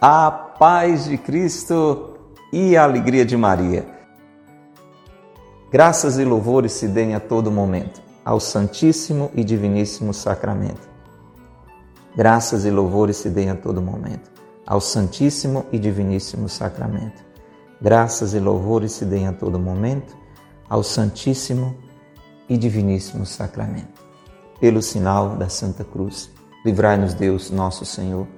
A paz de Cristo e a alegria de Maria. Graças e louvores se deem a todo momento ao Santíssimo e Diviníssimo Sacramento. Graças e louvores se deem a todo momento ao Santíssimo e Diviníssimo Sacramento. Graças e louvores se deem a todo momento ao Santíssimo e Diviníssimo Sacramento. Pelo sinal da Santa Cruz, livrai-nos Deus, nosso Senhor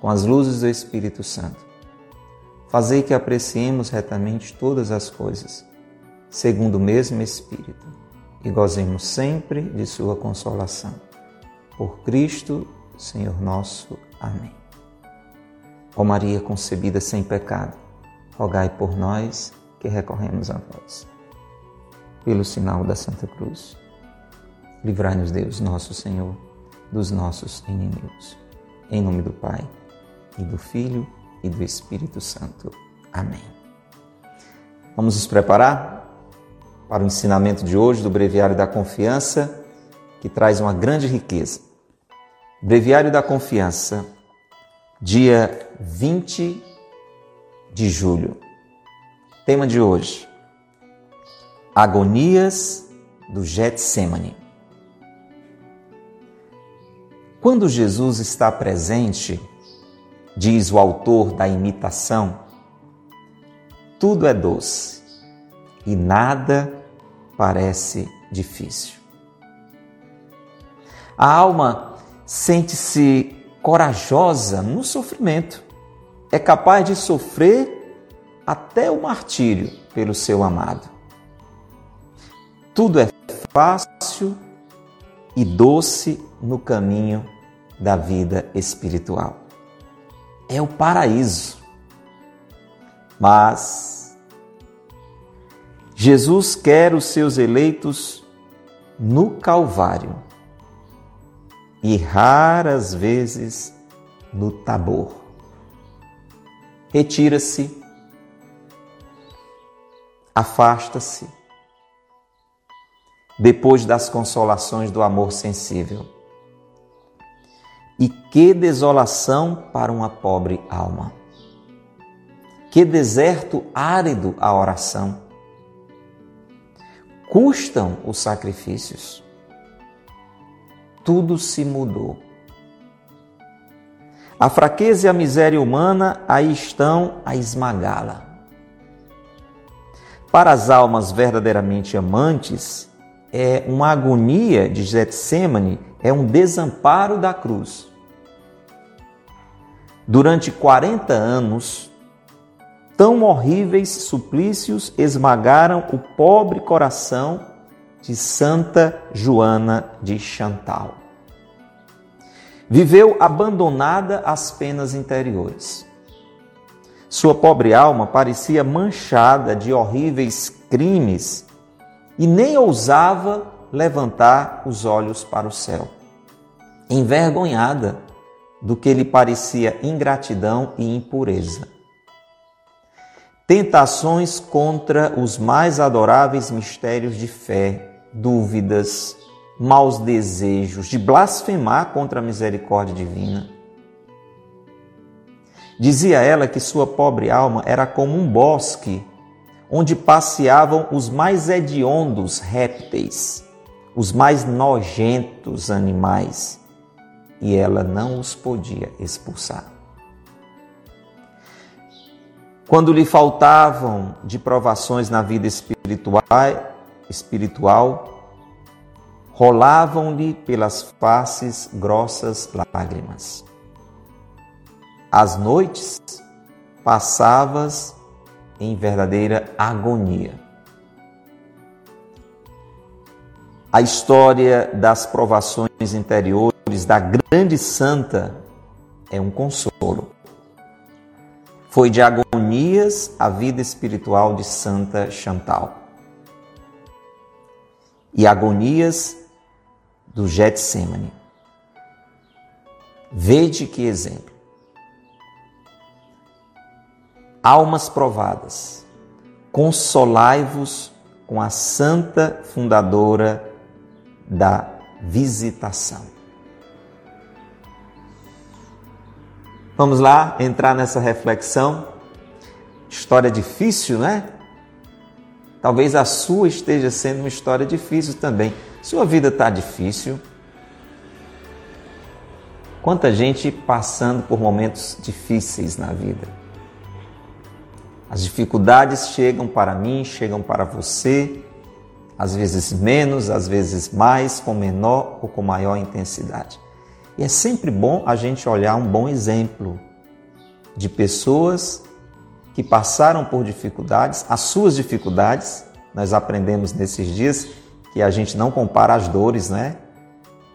com as luzes do Espírito Santo. Fazei que apreciemos retamente todas as coisas, segundo o mesmo Espírito, e gozemos sempre de Sua consolação. Por Cristo, Senhor nosso. Amém. Ó Maria concebida sem pecado, rogai por nós que recorremos a vós. Pelo sinal da Santa Cruz, livrai-nos Deus, nosso Senhor, dos nossos inimigos. Em nome do Pai e do Filho e do Espírito Santo. Amém. Vamos nos preparar para o ensinamento de hoje do Breviário da Confiança, que traz uma grande riqueza. Breviário da Confiança, dia 20 de julho. Tema de hoje: Agonias do Getsemane. Quando Jesus está presente, diz o autor da imitação, tudo é doce e nada parece difícil. A alma sente-se corajosa no sofrimento, é capaz de sofrer até o martírio pelo seu amado. Tudo é fácil e doce no caminho da vida espiritual é o paraíso. Mas Jesus quer os seus eleitos no Calvário e raras vezes no Tabor. Retira-se, afasta-se, depois das consolações do amor sensível e que desolação para uma pobre alma. Que deserto árido a oração. Custam os sacrifícios. Tudo se mudou. A fraqueza e a miséria humana aí estão a esmagá-la. Para as almas verdadeiramente amantes, é uma agonia de Getsemane, é um desamparo da cruz. Durante 40 anos, tão horríveis suplícios esmagaram o pobre coração de Santa Joana de Chantal. Viveu abandonada às penas interiores. Sua pobre alma parecia manchada de horríveis crimes e nem ousava levantar os olhos para o céu. Envergonhada do que lhe parecia ingratidão e impureza. Tentações contra os mais adoráveis mistérios de fé, dúvidas, maus desejos, de blasfemar contra a misericórdia divina. Dizia ela que sua pobre alma era como um bosque onde passeavam os mais hediondos répteis, os mais nojentos animais, e ela não os podia expulsar. Quando lhe faltavam de provações na vida espiritual, espiritual rolavam-lhe pelas faces grossas lágrimas. As noites passavas em verdadeira agonia. A história das provações interiores da grande santa é um consolo. Foi de agonia Agonias, a vida espiritual de Santa Chantal. E Agonias do Getsemane. Vede que exemplo. Almas provadas, consolai-vos com a santa fundadora da visitação. Vamos lá entrar nessa reflexão. História difícil, né? Talvez a sua esteja sendo uma história difícil também. Sua vida está difícil. Quanta gente passando por momentos difíceis na vida. As dificuldades chegam para mim, chegam para você, às vezes menos, às vezes mais, com menor ou com maior intensidade. E é sempre bom a gente olhar um bom exemplo de pessoas que passaram por dificuldades, as suas dificuldades. Nós aprendemos nesses dias que a gente não compara as dores, né?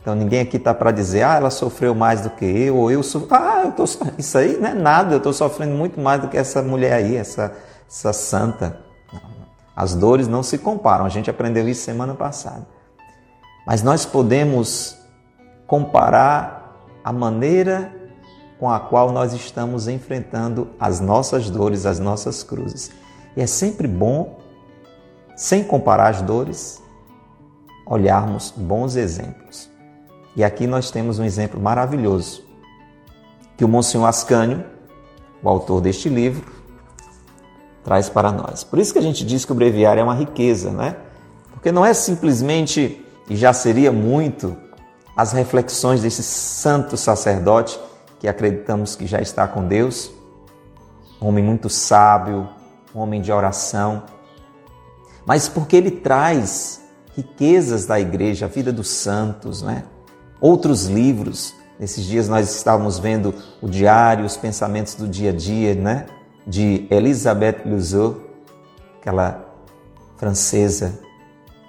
Então ninguém aqui está para dizer, ah, ela sofreu mais do que eu, ou eu sofri. Ah, eu tô... isso aí não é nada, eu estou sofrendo muito mais do que essa mulher aí, essa, essa santa. As dores não se comparam, a gente aprendeu isso semana passada. Mas nós podemos comparar a maneira com a qual nós estamos enfrentando as nossas dores, as nossas cruzes. E é sempre bom, sem comparar as dores, olharmos bons exemplos. E aqui nós temos um exemplo maravilhoso que o Monsenhor Ascânio, o autor deste livro, traz para nós. Por isso que a gente diz que o breviário é uma riqueza, né? Porque não é simplesmente, e já seria muito, as reflexões desse santo sacerdote que acreditamos que já está com Deus, um homem muito sábio, um homem de oração, mas porque ele traz riquezas da igreja, a vida dos santos, né? Outros livros. Nesses dias nós estávamos vendo o diário, os pensamentos do dia a dia, né? De Elisabeth Luzeau, aquela francesa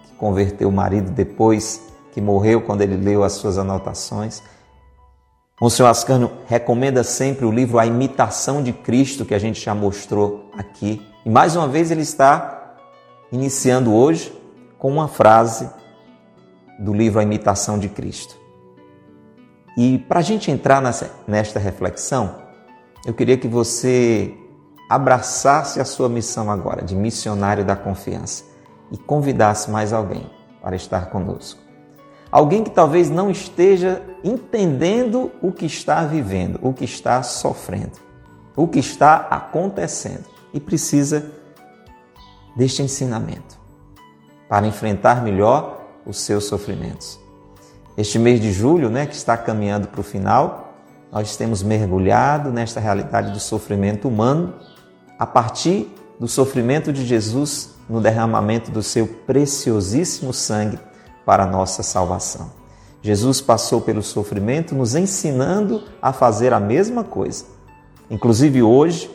que converteu o marido depois que morreu quando ele leu as suas anotações. Monsenhor Ascano recomenda sempre o livro A Imitação de Cristo, que a gente já mostrou aqui. E mais uma vez ele está iniciando hoje com uma frase do livro A Imitação de Cristo. E para a gente entrar nessa, nesta reflexão, eu queria que você abraçasse a sua missão agora de missionário da confiança e convidasse mais alguém para estar conosco. Alguém que talvez não esteja entendendo o que está vivendo, o que está sofrendo, o que está acontecendo e precisa deste ensinamento para enfrentar melhor os seus sofrimentos. Este mês de julho, né, que está caminhando para o final, nós temos mergulhado nesta realidade do sofrimento humano a partir do sofrimento de Jesus no derramamento do seu preciosíssimo sangue para a nossa salvação. Jesus passou pelo sofrimento nos ensinando a fazer a mesma coisa. Inclusive hoje,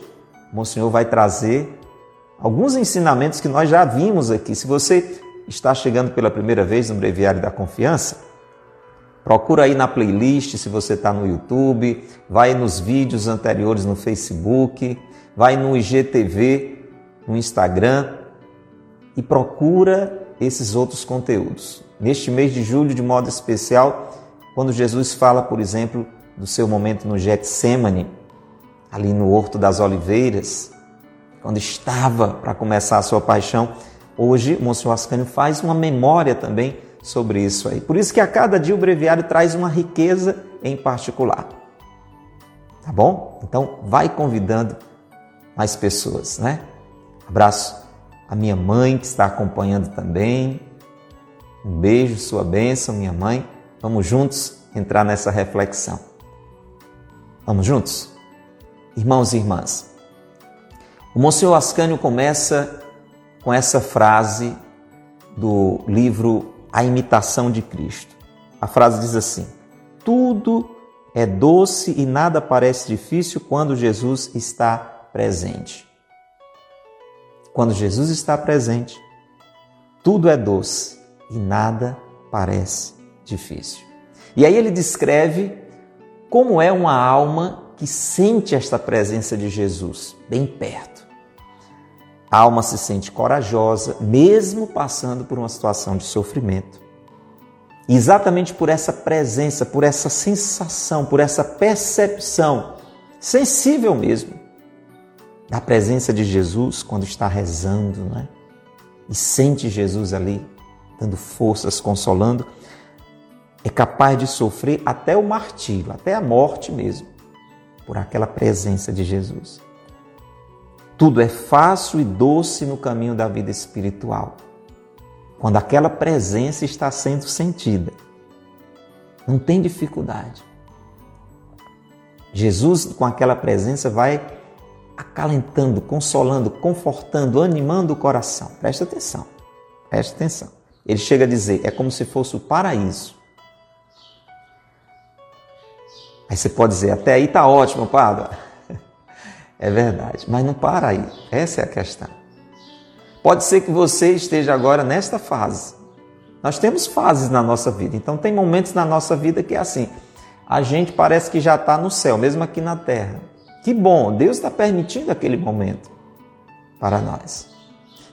Monsenhor vai trazer alguns ensinamentos que nós já vimos aqui. Se você está chegando pela primeira vez no Breviário da Confiança, procura aí na playlist se você está no YouTube, vai nos vídeos anteriores no Facebook, vai no IGTV, no Instagram e procura esses outros conteúdos. Neste mês de julho, de modo especial, quando Jesus fala, por exemplo, do seu momento no Getsemane, ali no Horto das Oliveiras, quando estava para começar a sua paixão, hoje o Monsenhor Ascânio faz uma memória também sobre isso aí. Por isso que a cada dia o breviário traz uma riqueza em particular. Tá bom? Então vai convidando mais pessoas, né? Abraço a minha mãe que está acompanhando também. Um beijo, sua bênção, minha mãe. Vamos juntos entrar nessa reflexão. Vamos juntos? Irmãos e irmãs, o Monsenhor Ascânio começa com essa frase do livro A Imitação de Cristo. A frase diz assim: Tudo é doce e nada parece difícil quando Jesus está presente. Quando Jesus está presente, tudo é doce e nada parece difícil. E aí ele descreve como é uma alma que sente esta presença de Jesus bem perto. A alma se sente corajosa, mesmo passando por uma situação de sofrimento. Exatamente por essa presença, por essa sensação, por essa percepção sensível mesmo da presença de Jesus quando está rezando, né? E sente Jesus ali dando forças, consolando, é capaz de sofrer até o martírio, até a morte mesmo, por aquela presença de Jesus. Tudo é fácil e doce no caminho da vida espiritual, quando aquela presença está sendo sentida. Não tem dificuldade. Jesus, com aquela presença, vai acalentando, consolando, confortando, animando o coração. Presta atenção, presta atenção. Ele chega a dizer: é como se fosse o paraíso. Aí você pode dizer: até aí está ótimo, padre. É verdade, mas não para aí. Essa é a questão. Pode ser que você esteja agora nesta fase. Nós temos fases na nossa vida, então tem momentos na nossa vida que é assim. A gente parece que já está no céu, mesmo aqui na terra. Que bom, Deus está permitindo aquele momento para nós.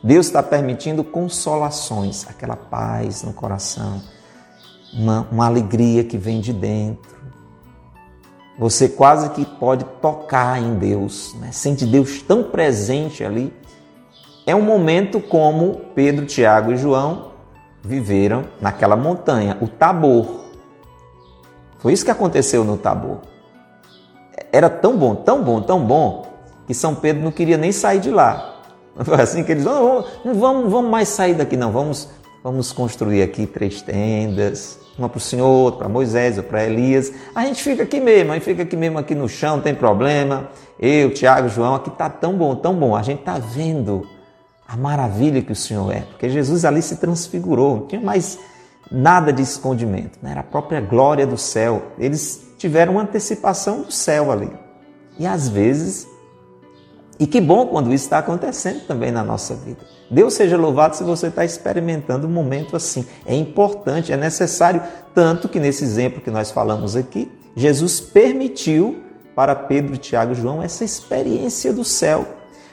Deus está permitindo consolações, aquela paz no coração, uma, uma alegria que vem de dentro. Você quase que pode tocar em Deus, né? sente Deus tão presente ali. É um momento como Pedro, Tiago e João viveram naquela montanha, o Tabor. Foi isso que aconteceu no Tabor. Era tão bom, tão bom, tão bom, que São Pedro não queria nem sair de lá. Foi assim que eles não, não vamos, vamos mais sair daqui, não. Vamos, vamos construir aqui três tendas, uma para o Senhor, outra para Moisés, outra para Elias. A gente fica aqui mesmo, a gente fica aqui mesmo aqui no chão, não tem problema. Eu, Tiago, João, aqui está tão bom, tão bom. A gente está vendo a maravilha que o Senhor é, porque Jesus ali se transfigurou, não tinha mais nada de escondimento, né? era a própria glória do céu. Eles tiveram uma antecipação do céu ali. E às vezes e que bom quando isso está acontecendo também na nossa vida. Deus seja louvado se você está experimentando um momento assim. É importante, é necessário, tanto que nesse exemplo que nós falamos aqui, Jesus permitiu para Pedro, Tiago e João essa experiência do céu.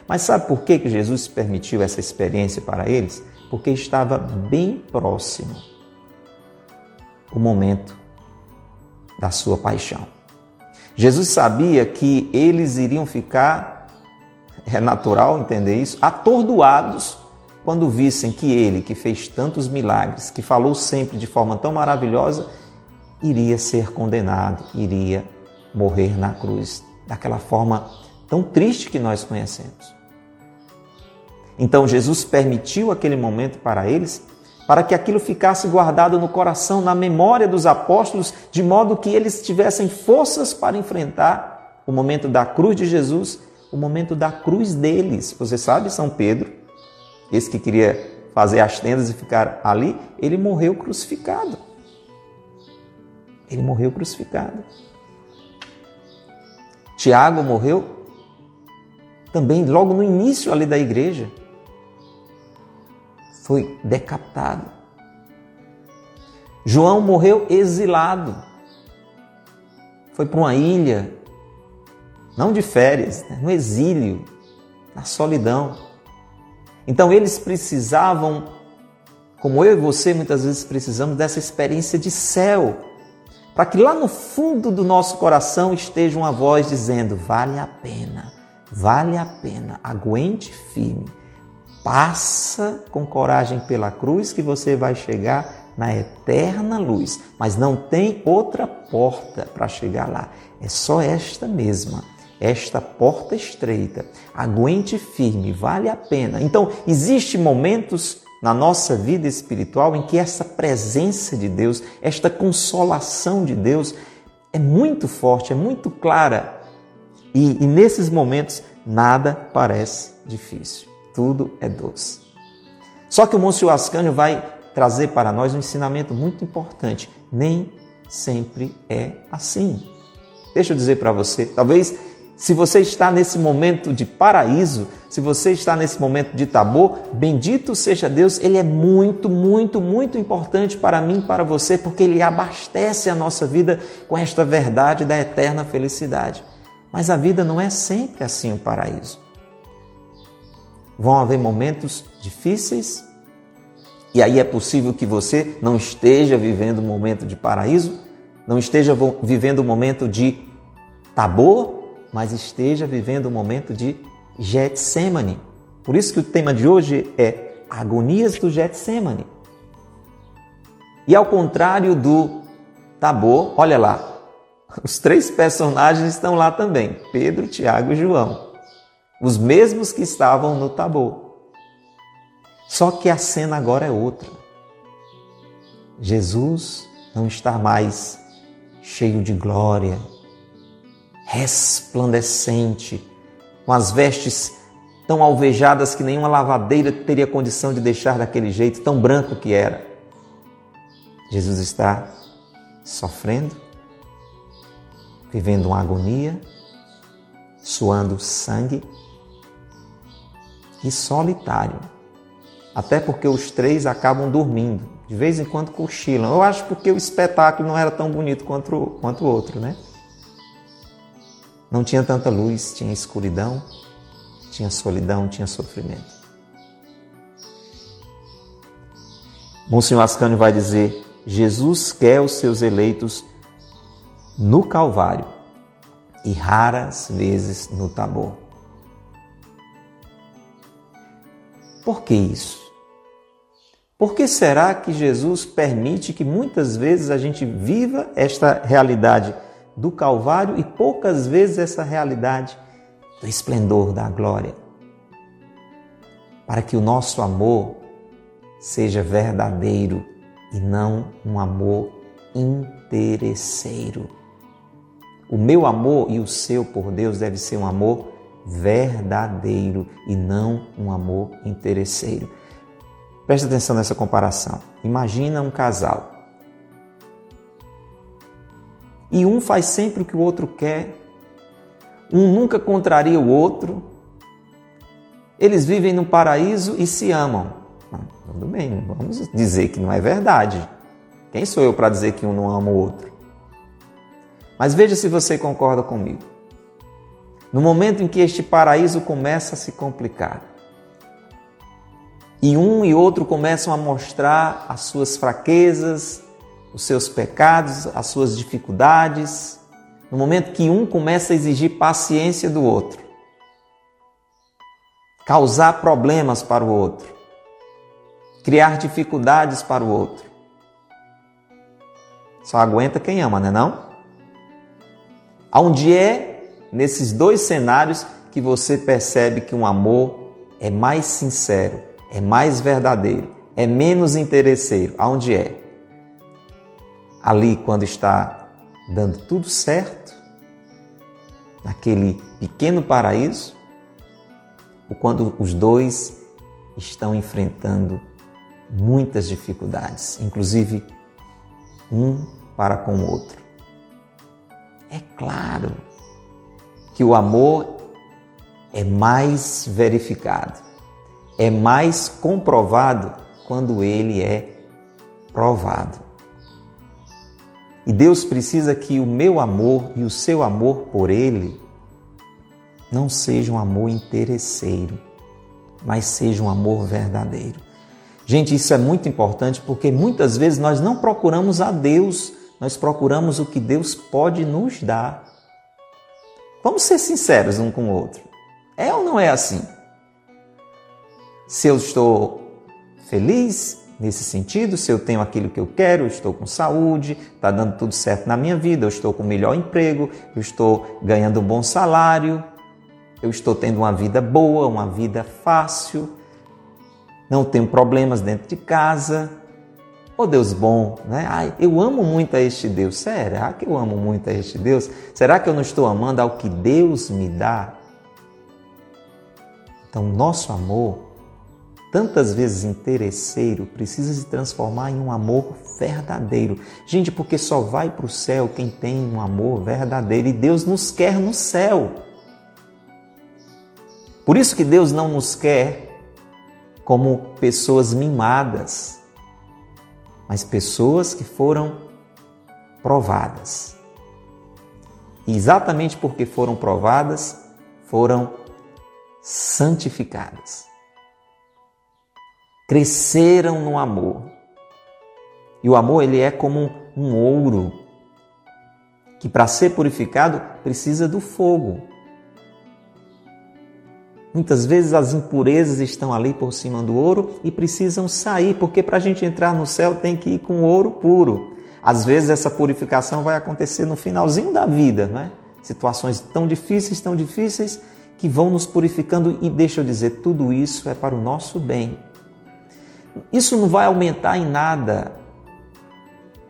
Mas sabe por que Jesus permitiu essa experiência para eles? Porque estava bem próximo o momento da sua paixão. Jesus sabia que eles iriam ficar é natural entender isso, atordoados quando vissem que ele, que fez tantos milagres, que falou sempre de forma tão maravilhosa, iria ser condenado, iria morrer na cruz, daquela forma tão triste que nós conhecemos. Então Jesus permitiu aquele momento para eles, para que aquilo ficasse guardado no coração, na memória dos apóstolos, de modo que eles tivessem forças para enfrentar o momento da cruz de Jesus o momento da cruz deles. Você sabe, São Pedro, esse que queria fazer as tendas e ficar ali, ele morreu crucificado. Ele morreu crucificado. Tiago morreu também logo no início ali da igreja. Foi decapitado. João morreu exilado. Foi para uma ilha não de férias, né? no exílio, na solidão. Então eles precisavam, como eu e você muitas vezes precisamos, dessa experiência de céu, para que lá no fundo do nosso coração esteja uma voz dizendo: vale a pena, vale a pena, aguente firme, passa com coragem pela cruz que você vai chegar na eterna luz, mas não tem outra porta para chegar lá, é só esta mesma esta porta estreita. Aguente firme, vale a pena. Então, existem momentos na nossa vida espiritual em que essa presença de Deus, esta consolação de Deus é muito forte, é muito clara. E, e nesses momentos nada parece difícil, tudo é doce. Só que o Monsenhor Ascânio vai trazer para nós um ensinamento muito importante. Nem sempre é assim. Deixa eu dizer para você, talvez se você está nesse momento de paraíso, se você está nesse momento de tabor, bendito seja Deus, Ele é muito, muito, muito importante para mim para você, porque Ele abastece a nossa vida com esta verdade da eterna felicidade. Mas a vida não é sempre assim o um paraíso. Vão haver momentos difíceis, e aí é possível que você não esteja vivendo um momento de paraíso, não esteja vivendo um momento de Tabor, mas esteja vivendo um momento de Getsemane. Por isso que o tema de hoje é Agonias do Getsemane. E ao contrário do Tabor, olha lá, os três personagens estão lá também: Pedro, Tiago e João. Os mesmos que estavam no Tabor. Só que a cena agora é outra. Jesus não está mais cheio de glória, resplandecente, com as vestes tão alvejadas que nenhuma lavadeira teria condição de deixar daquele jeito, tão branco que era. Jesus está sofrendo, vivendo uma agonia, suando sangue e solitário. Até porque os três acabam dormindo, de vez em quando cochilam. Eu acho porque o espetáculo não era tão bonito quanto, quanto o outro, né? Não tinha tanta luz, tinha escuridão, tinha solidão, tinha sofrimento. Monsenhor Ascânio vai dizer: Jesus quer os seus eleitos no Calvário e raras vezes no Tabor. Por que isso? Por que será que Jesus permite que muitas vezes a gente viva esta realidade do Calvário e poucas vezes essa realidade do esplendor da glória? Para que o nosso amor seja verdadeiro e não um amor interesseiro. O meu amor e o seu por Deus deve ser um amor verdadeiro e não um amor interesseiro. Preste atenção nessa comparação. Imagina um casal. E um faz sempre o que o outro quer. Um nunca contraria o outro. Eles vivem no paraíso e se amam. Tudo bem, vamos dizer que não é verdade. Quem sou eu para dizer que um não ama o outro? Mas veja se você concorda comigo. No momento em que este paraíso começa a se complicar, e um e outro começam a mostrar as suas fraquezas, os seus pecados, as suas dificuldades, no momento que um começa a exigir paciência do outro, causar problemas para o outro, criar dificuldades para o outro. Só aguenta quem ama, não é não? Onde é nesses dois cenários que você percebe que um amor é mais sincero, é mais verdadeiro, é menos interesseiro? Aonde é? Ali quando está dando tudo certo, naquele pequeno paraíso, ou quando os dois estão enfrentando muitas dificuldades, inclusive um para com o outro. É claro que o amor é mais verificado, é mais comprovado quando ele é provado. E Deus precisa que o meu amor e o seu amor por Ele não seja um amor interesseiro, mas seja um amor verdadeiro. Gente, isso é muito importante porque muitas vezes nós não procuramos a Deus nós procuramos o que Deus pode nos dar. Vamos ser sinceros um com o outro. É ou não é assim? Se eu estou feliz nesse sentido, se eu tenho aquilo que eu quero, estou com saúde, está dando tudo certo na minha vida, eu estou com o melhor emprego, eu estou ganhando um bom salário, eu estou tendo uma vida boa, uma vida fácil, não tenho problemas dentro de casa, Oh Deus bom, né? Ai, eu amo muito a este Deus. Será que eu amo muito a este Deus? Será que eu não estou amando ao que Deus me dá? Então, nosso amor, tantas vezes interesseiro, precisa se transformar em um amor verdadeiro. Gente, porque só vai para o céu quem tem um amor verdadeiro e Deus nos quer no céu. Por isso que Deus não nos quer como pessoas mimadas mas pessoas que foram provadas. E exatamente porque foram provadas, foram santificadas. cresceram no amor. E o amor ele é como um ouro que para ser purificado precisa do fogo. Muitas vezes as impurezas estão ali por cima do ouro e precisam sair, porque para a gente entrar no céu tem que ir com ouro puro. Às vezes essa purificação vai acontecer no finalzinho da vida, né? Situações tão difíceis, tão difíceis, que vão nos purificando e deixa eu dizer, tudo isso é para o nosso bem. Isso não vai aumentar em nada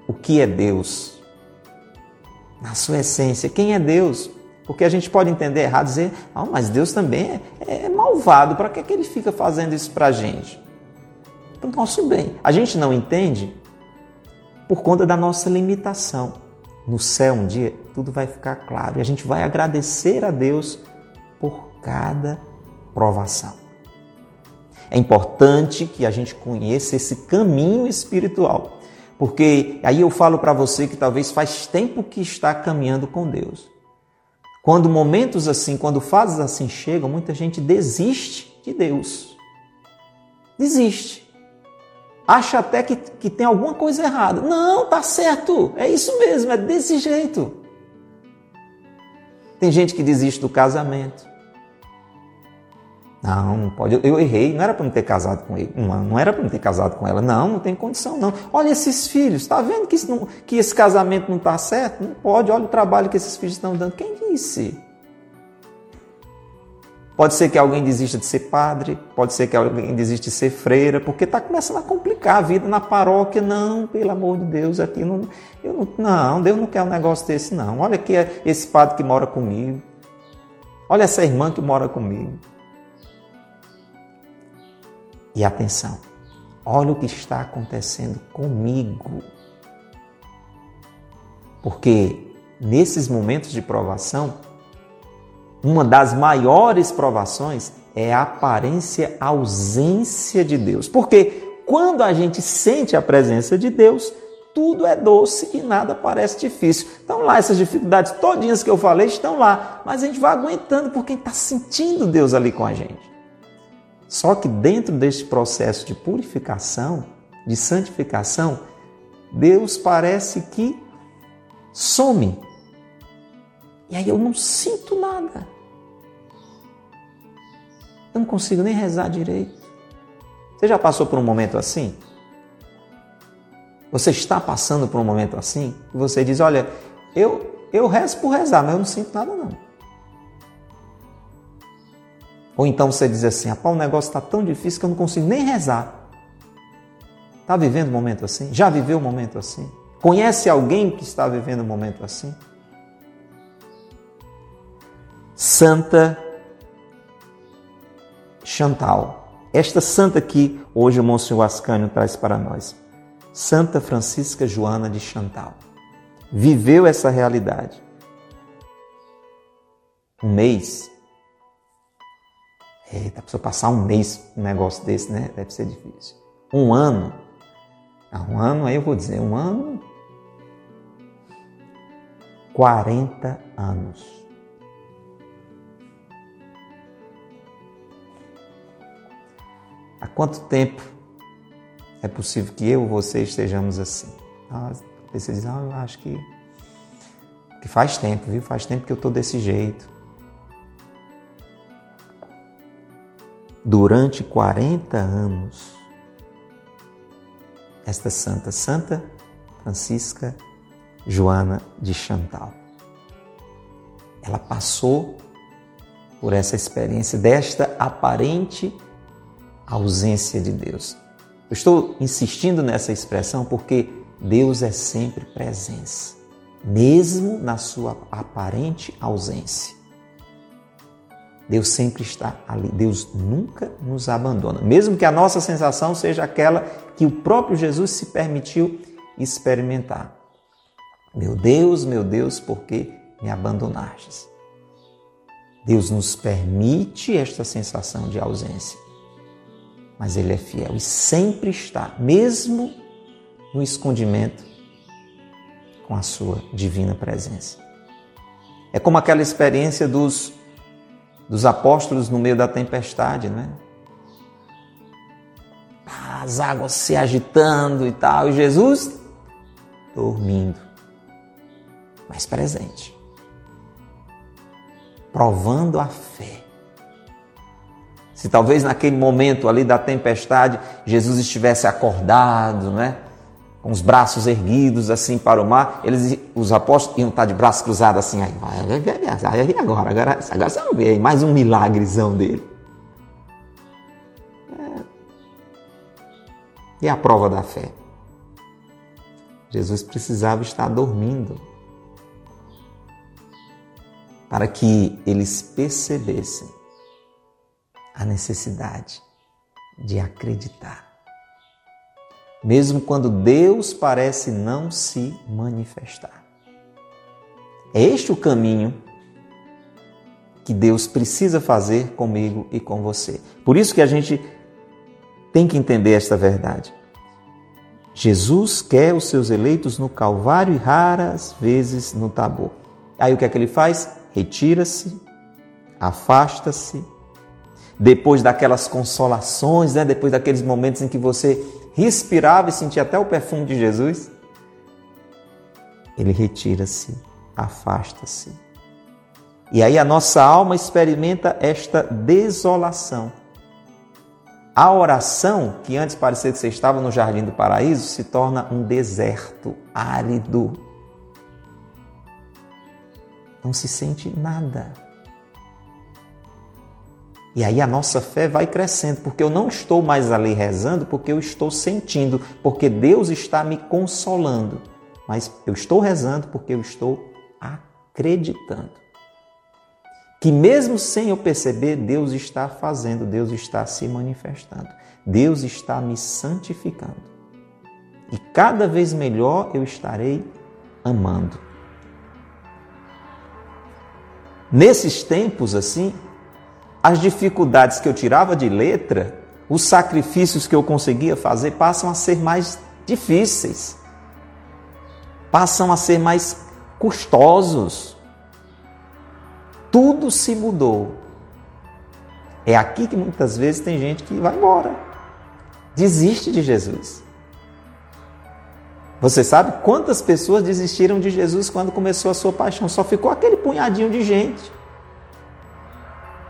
o que é Deus. Na sua essência, quem é Deus? Porque a gente pode entender errado, dizer, ah, mas Deus também é, é malvado, para que, que ele fica fazendo isso para a gente? Para o nosso bem. A gente não entende por conta da nossa limitação. No céu, um dia, tudo vai ficar claro e a gente vai agradecer a Deus por cada provação. É importante que a gente conheça esse caminho espiritual, porque aí eu falo para você que talvez faz tempo que está caminhando com Deus. Quando momentos assim, quando fases assim chegam, muita gente desiste de Deus. Desiste. Acha até que, que tem alguma coisa errada. Não, tá certo. É isso mesmo, é desse jeito. Tem gente que desiste do casamento. Não, não pode. Eu errei, não era para me ter casado com ele. Não, não era para me ter casado com ela. Não, não tem condição, não. Olha esses filhos, está vendo que, não, que esse casamento não está certo? Não pode. Olha o trabalho que esses filhos estão dando. Quem disse? Pode ser que alguém desista de ser padre, pode ser que alguém desista de ser freira, porque está começando a complicar a vida na paróquia. Não, pelo amor de Deus, aqui não, eu não, não, Deus não quer um negócio desse, não. Olha aqui esse padre que mora comigo. Olha essa irmã que mora comigo. E atenção, olha o que está acontecendo comigo. Porque nesses momentos de provação, uma das maiores provações é a aparência ausência de Deus. Porque quando a gente sente a presença de Deus, tudo é doce e nada parece difícil. Então lá, essas dificuldades todinhas que eu falei estão lá, mas a gente vai aguentando porque está sentindo Deus ali com a gente. Só que dentro deste processo de purificação, de santificação, Deus parece que some. E aí eu não sinto nada. Eu não consigo nem rezar direito. Você já passou por um momento assim? Você está passando por um momento assim? E você diz: Olha, eu, eu rezo por rezar, mas eu não sinto nada não. Ou então você diz assim: rapaz, o negócio está tão difícil que eu não consigo nem rezar. Está vivendo um momento assim? Já viveu um momento assim? Conhece alguém que está vivendo um momento assim? Santa Chantal. Esta santa que hoje o Monsenhor Ascânio traz para nós. Santa Francisca Joana de Chantal. Viveu essa realidade. Um mês A pessoa passar um mês um negócio desse, né? Deve ser difícil. Um ano. Ah, um ano, aí eu vou dizer, um ano. 40 anos. Há quanto tempo é possível que eu ou você estejamos assim? Ah, você diz, ah, eu acho que, que faz tempo, viu? Faz tempo que eu estou desse jeito. Durante 40 anos. Esta santa, Santa Francisca Joana de Chantal. Ela passou por essa experiência desta aparente ausência de Deus. Eu estou insistindo nessa expressão porque Deus é sempre presença, mesmo na sua aparente ausência. Deus sempre está ali. Deus nunca nos abandona. Mesmo que a nossa sensação seja aquela que o próprio Jesus se permitiu experimentar. Meu Deus, meu Deus, por que me abandonastes? Deus nos permite esta sensação de ausência. Mas Ele é fiel e sempre está, mesmo no escondimento, com a sua divina presença. É como aquela experiência dos dos apóstolos no meio da tempestade, né? As águas se agitando e tal, e Jesus dormindo, mas presente, provando a fé. Se talvez naquele momento ali da tempestade Jesus estivesse acordado, né? Com os braços erguidos assim para o mar, eles, os apóstolos iam estar de braços cruzados assim, aí, aí agora, agora, agora você não vê aí, mais um milagrezão dele. É. E a prova da fé? Jesus precisava estar dormindo para que eles percebessem a necessidade de acreditar mesmo quando Deus parece não se manifestar. É este o caminho que Deus precisa fazer comigo e com você. Por isso que a gente tem que entender esta verdade. Jesus quer os seus eleitos no Calvário e raras vezes no Tabor. Aí o que é que ele faz? Retira-se, afasta-se. Depois daquelas consolações, né? depois daqueles momentos em que você respirava e sentia até o perfume de Jesus, ele retira-se, afasta-se. E aí a nossa alma experimenta esta desolação. A oração, que antes parecia que você estava no jardim do paraíso, se torna um deserto árido. Não se sente nada. E aí a nossa fé vai crescendo, porque eu não estou mais ali rezando, porque eu estou sentindo, porque Deus está me consolando. Mas eu estou rezando porque eu estou acreditando. Que mesmo sem eu perceber, Deus está fazendo, Deus está se manifestando, Deus está me santificando. E cada vez melhor eu estarei amando. Nesses tempos assim, as dificuldades que eu tirava de letra, os sacrifícios que eu conseguia fazer passam a ser mais difíceis, passam a ser mais custosos. Tudo se mudou. É aqui que muitas vezes tem gente que vai embora, desiste de Jesus. Você sabe quantas pessoas desistiram de Jesus quando começou a sua paixão? Só ficou aquele punhadinho de gente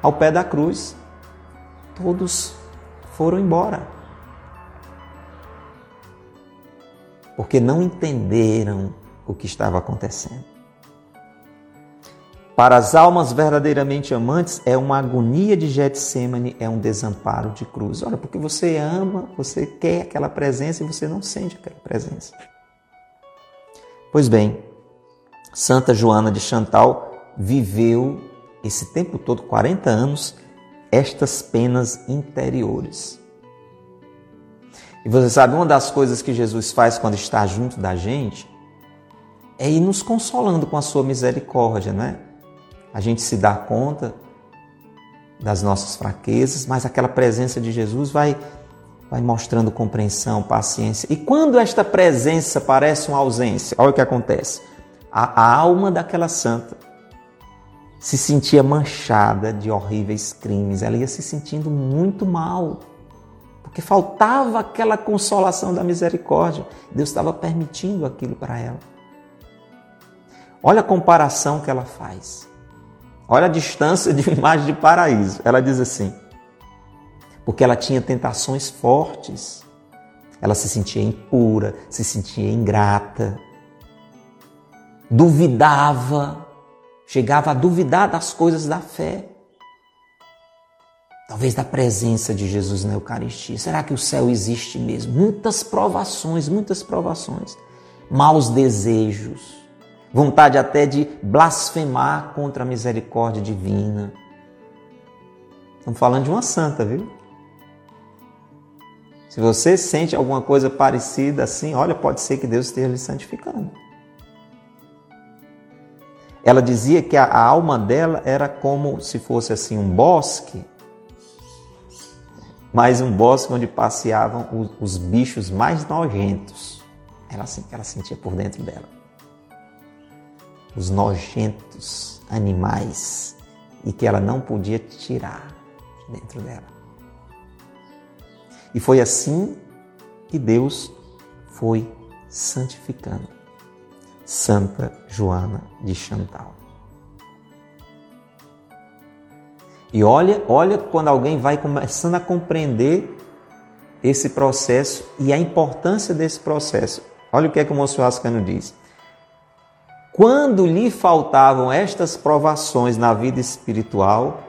ao pé da cruz. Todos foram embora. Porque não entenderam o que estava acontecendo. Para as almas verdadeiramente amantes, é uma agonia de Getsemane, é um desamparo de cruz. Olha, porque você ama, você quer aquela presença e você não sente aquela presença. Pois bem, Santa Joana de Chantal viveu esse tempo todo, 40 anos, estas penas interiores. E você sabe, uma das coisas que Jesus faz quando está junto da gente é ir nos consolando com a sua misericórdia, né? A gente se dá conta das nossas fraquezas, mas aquela presença de Jesus vai vai mostrando compreensão, paciência. E quando esta presença parece uma ausência, olha o que acontece. A, a alma daquela santa se sentia manchada de horríveis crimes, ela ia se sentindo muito mal, porque faltava aquela consolação da misericórdia. Deus estava permitindo aquilo para ela. Olha a comparação que ela faz. Olha a distância de uma imagem de paraíso. Ela diz assim: porque ela tinha tentações fortes, ela se sentia impura, se sentia ingrata, duvidava chegava a duvidar das coisas da fé. Talvez da presença de Jesus na Eucaristia. Será que o céu existe mesmo? Muitas provações, muitas provações. Maus desejos, vontade até de blasfemar contra a misericórdia divina. Estamos falando de uma santa, viu? Se você sente alguma coisa parecida assim, olha, pode ser que Deus esteja lhe santificando. Ela dizia que a, a alma dela era como se fosse assim um bosque, mas um bosque onde passeavam os, os bichos mais nojentos. Que ela sentia por dentro dela. Os nojentos animais e que ela não podia tirar dentro dela. E foi assim e Deus foi santificando. Santa Joana de Chantal. E olha, olha quando alguém vai começando a compreender esse processo e a importância desse processo. Olha o que é que o Monsenhor Ascano diz. Quando lhe faltavam estas provações na vida espiritual,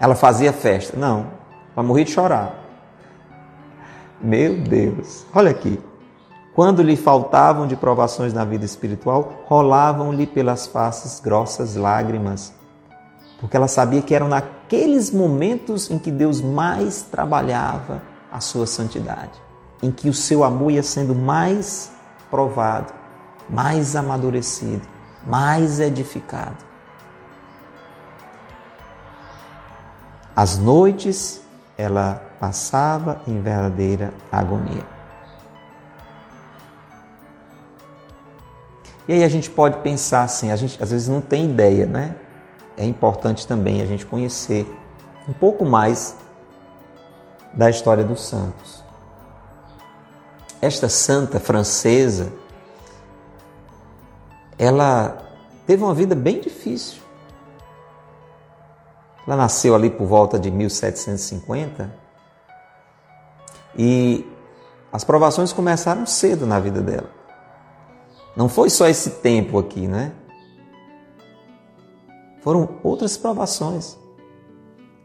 ela fazia festa. Não, ela morria de chorar. Meu Deus, olha aqui. Quando lhe faltavam de provações na vida espiritual, rolavam-lhe pelas faces grossas lágrimas, porque ela sabia que eram naqueles momentos em que Deus mais trabalhava a sua santidade, em que o seu amor ia sendo mais provado, mais amadurecido, mais edificado. As noites ela passava em verdadeira agonia. E aí a gente pode pensar assim, a gente às vezes não tem ideia, né? É importante também a gente conhecer um pouco mais da história dos santos. Esta santa francesa, ela teve uma vida bem difícil. Ela nasceu ali por volta de 1750 e as provações começaram cedo na vida dela. Não foi só esse tempo aqui, né? Foram outras provações.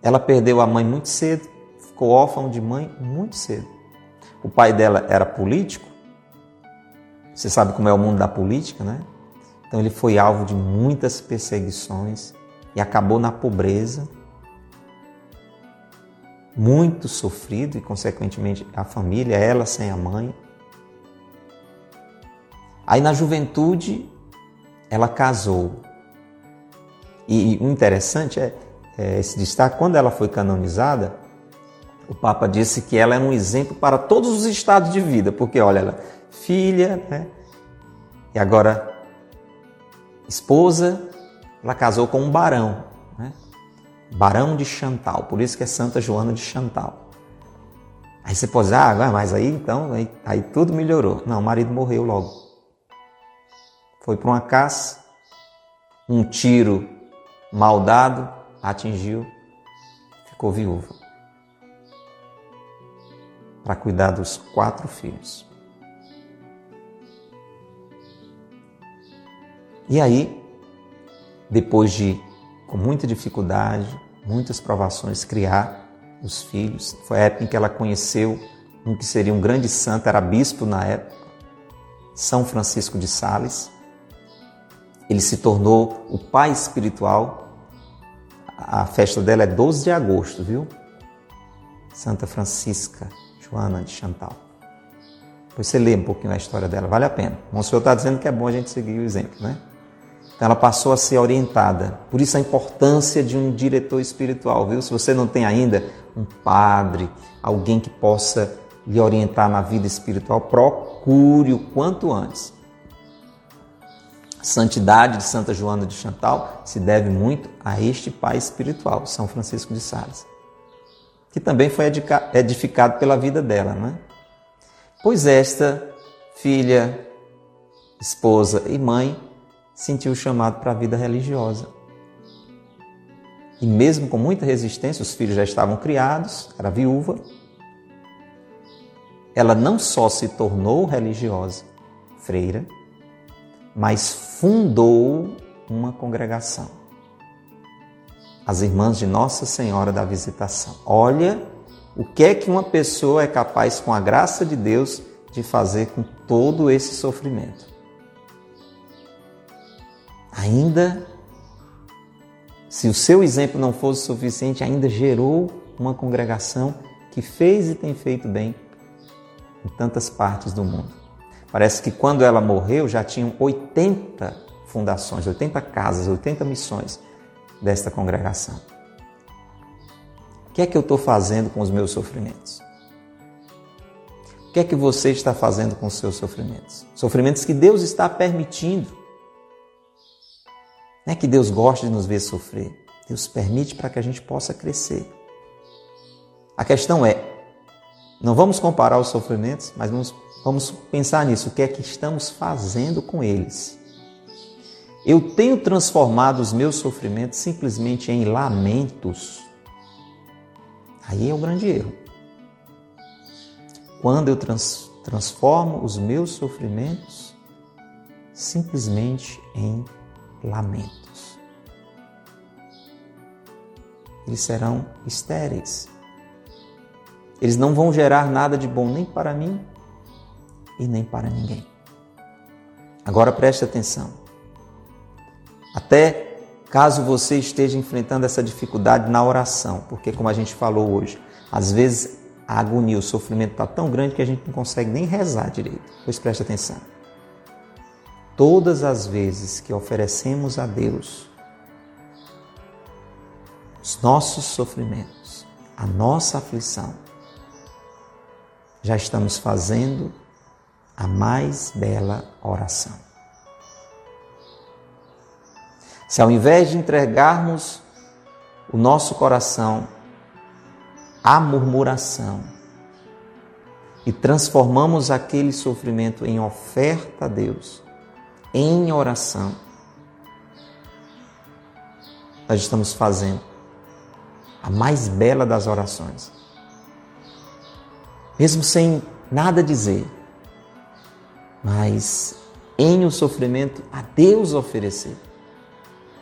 Ela perdeu a mãe muito cedo, ficou órfã de mãe muito cedo. O pai dela era político. Você sabe como é o mundo da política, né? Então ele foi alvo de muitas perseguições e acabou na pobreza. Muito sofrido e, consequentemente, a família, ela sem a mãe. Aí na juventude ela casou. E, o interessante é, é esse destaque, quando ela foi canonizada, o Papa disse que ela é um exemplo para todos os estados de vida, porque olha, ela filha, né? E agora esposa, ela casou com um barão, né? Barão de Chantal, por isso que é Santa Joana de Chantal. Aí você pode dizer, ah, mas aí então, aí, aí tudo melhorou. Não, o marido morreu logo foi para uma caça, um tiro mal dado atingiu, ficou viúva. Para cuidar dos quatro filhos. E aí, depois de, com muita dificuldade, muitas provações, criar os filhos, foi a época em que ela conheceu um que seria um grande santo, era bispo na época, São Francisco de Sales ele se tornou o pai espiritual. A festa dela é 12 de agosto, viu? Santa Francisca Joana de Chantal. Depois você lê um pouquinho a história dela, vale a pena. O Monsenhor está dizendo que é bom a gente seguir o exemplo, né? Então ela passou a ser orientada. Por isso a importância de um diretor espiritual, viu? Se você não tem ainda um padre, alguém que possa lhe orientar na vida espiritual, procure o quanto antes santidade de Santa Joana de Chantal se deve muito a este pai espiritual, São Francisco de Sales, que também foi edificado pela vida dela, não é? Pois esta filha, esposa e mãe sentiu o chamado para a vida religiosa. E mesmo com muita resistência, os filhos já estavam criados, era viúva. Ela não só se tornou religiosa, freira, mas fundou uma congregação. As Irmãs de Nossa Senhora da Visitação. Olha o que é que uma pessoa é capaz, com a graça de Deus, de fazer com todo esse sofrimento. Ainda, se o seu exemplo não fosse suficiente, ainda gerou uma congregação que fez e tem feito bem em tantas partes do mundo. Parece que quando ela morreu já tinham 80 fundações, 80 casas, 80 missões desta congregação. O que é que eu estou fazendo com os meus sofrimentos? O que é que você está fazendo com os seus sofrimentos? Sofrimentos que Deus está permitindo. Não é que Deus gosta de nos ver sofrer. Deus permite para que a gente possa crescer. A questão é: Não vamos comparar os sofrimentos, mas vamos, vamos pensar nisso. O que é que estamos fazendo com eles? Eu tenho transformado os meus sofrimentos simplesmente em lamentos. Aí é o grande erro. Quando eu trans, transformo os meus sofrimentos simplesmente em lamentos. Eles serão estéreis. Eles não vão gerar nada de bom nem para mim e nem para ninguém. Agora preste atenção. Até caso você esteja enfrentando essa dificuldade na oração, porque como a gente falou hoje, às vezes a agonia, o sofrimento está tão grande que a gente não consegue nem rezar direito. Pois preste atenção. Todas as vezes que oferecemos a Deus os nossos sofrimentos, a nossa aflição, já estamos fazendo a mais bela oração. Se ao invés de entregarmos o nosso coração a murmuração e transformamos aquele sofrimento em oferta a Deus, em oração, nós estamos fazendo a mais bela das orações. Mesmo sem nada dizer, mas em o sofrimento a Deus oferecer.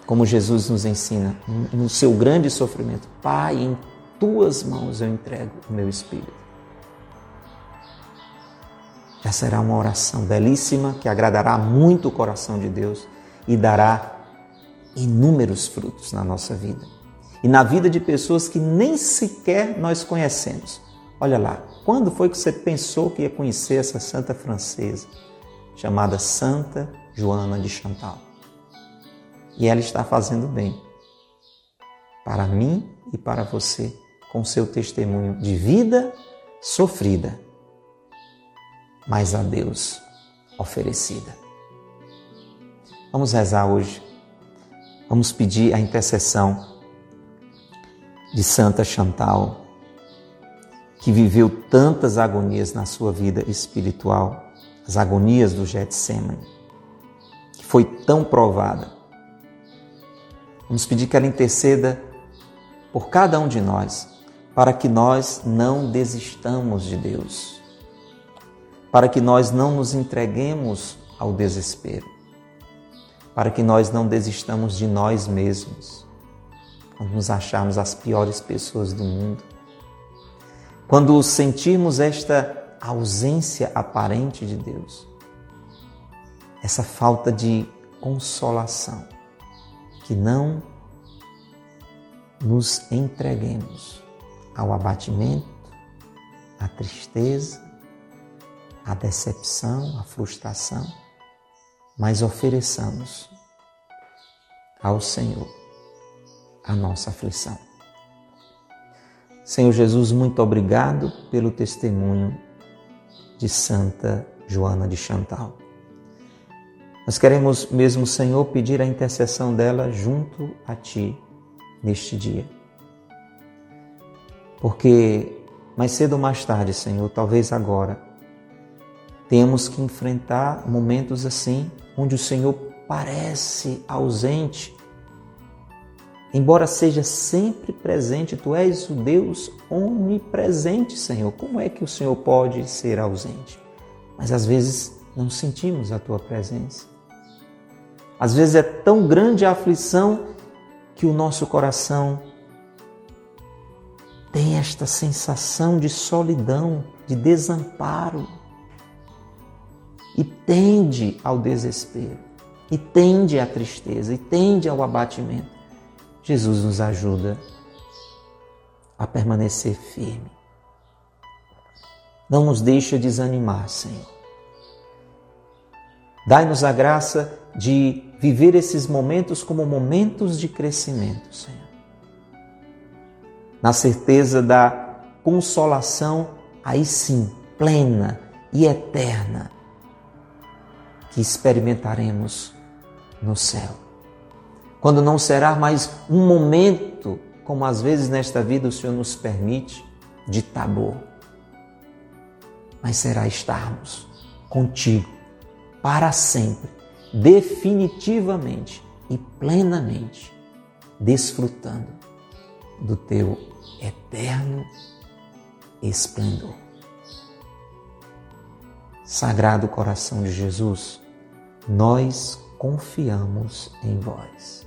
Como Jesus nos ensina no seu grande sofrimento, Pai, em tuas mãos eu entrego o meu espírito. Já será uma oração belíssima que agradará muito o coração de Deus e dará inúmeros frutos na nossa vida e na vida de pessoas que nem sequer nós conhecemos. Olha lá, quando foi que você pensou que ia conhecer essa santa francesa chamada Santa Joana de Chantal? E ela está fazendo bem para mim e para você com seu testemunho de vida sofrida, mas a Deus oferecida. Vamos rezar hoje. Vamos pedir a intercessão de Santa Chantal, que viveu tantas agonias na sua vida espiritual, as agonias do Getsemane, que foi tão provada. Vamos pedir que ela interceda por cada um de nós para que nós não desistamos de Deus, para que nós não nos entreguemos ao desespero, para que nós não desistamos de nós mesmos, quando nos acharmos as piores pessoas do mundo, quando sentirmos esta ausência aparente de Deus, essa falta de consolação, que não nos entreguemos ao abatimento, à tristeza, à decepção, à frustração, mas ofereçamos ao Senhor a nossa aflição. Senhor Jesus, muito obrigado pelo testemunho de Santa Joana de Chantal. Nós queremos mesmo, Senhor, pedir a intercessão dela junto a Ti neste dia. Porque mais cedo ou mais tarde, Senhor, talvez agora, temos que enfrentar momentos assim, onde o Senhor parece ausente, embora seja sempre presente, tu és o Deus onipresente, Senhor. Como é que o Senhor pode ser ausente? Mas às vezes não sentimos a tua presença. Às vezes é tão grande a aflição que o nosso coração tem esta sensação de solidão, de desamparo e tende ao desespero, e tende à tristeza, e tende ao abatimento. Jesus nos ajuda a permanecer firme. Não nos deixa desanimar, Senhor. Dai-nos a graça de viver esses momentos como momentos de crescimento, Senhor na certeza da consolação, aí sim, plena e eterna, que experimentaremos no céu. Quando não será mais um momento, como às vezes nesta vida o Senhor nos permite, de tabor, mas será estarmos contigo para sempre, definitivamente e plenamente, desfrutando do teu eterno esplendor. Sagrado coração de Jesus, nós confiamos em vós.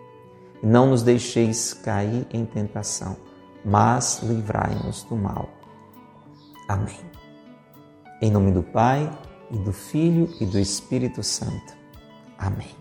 Não nos deixeis cair em tentação, mas livrai-nos do mal. Amém. Em nome do Pai, e do Filho e do Espírito Santo. Amém.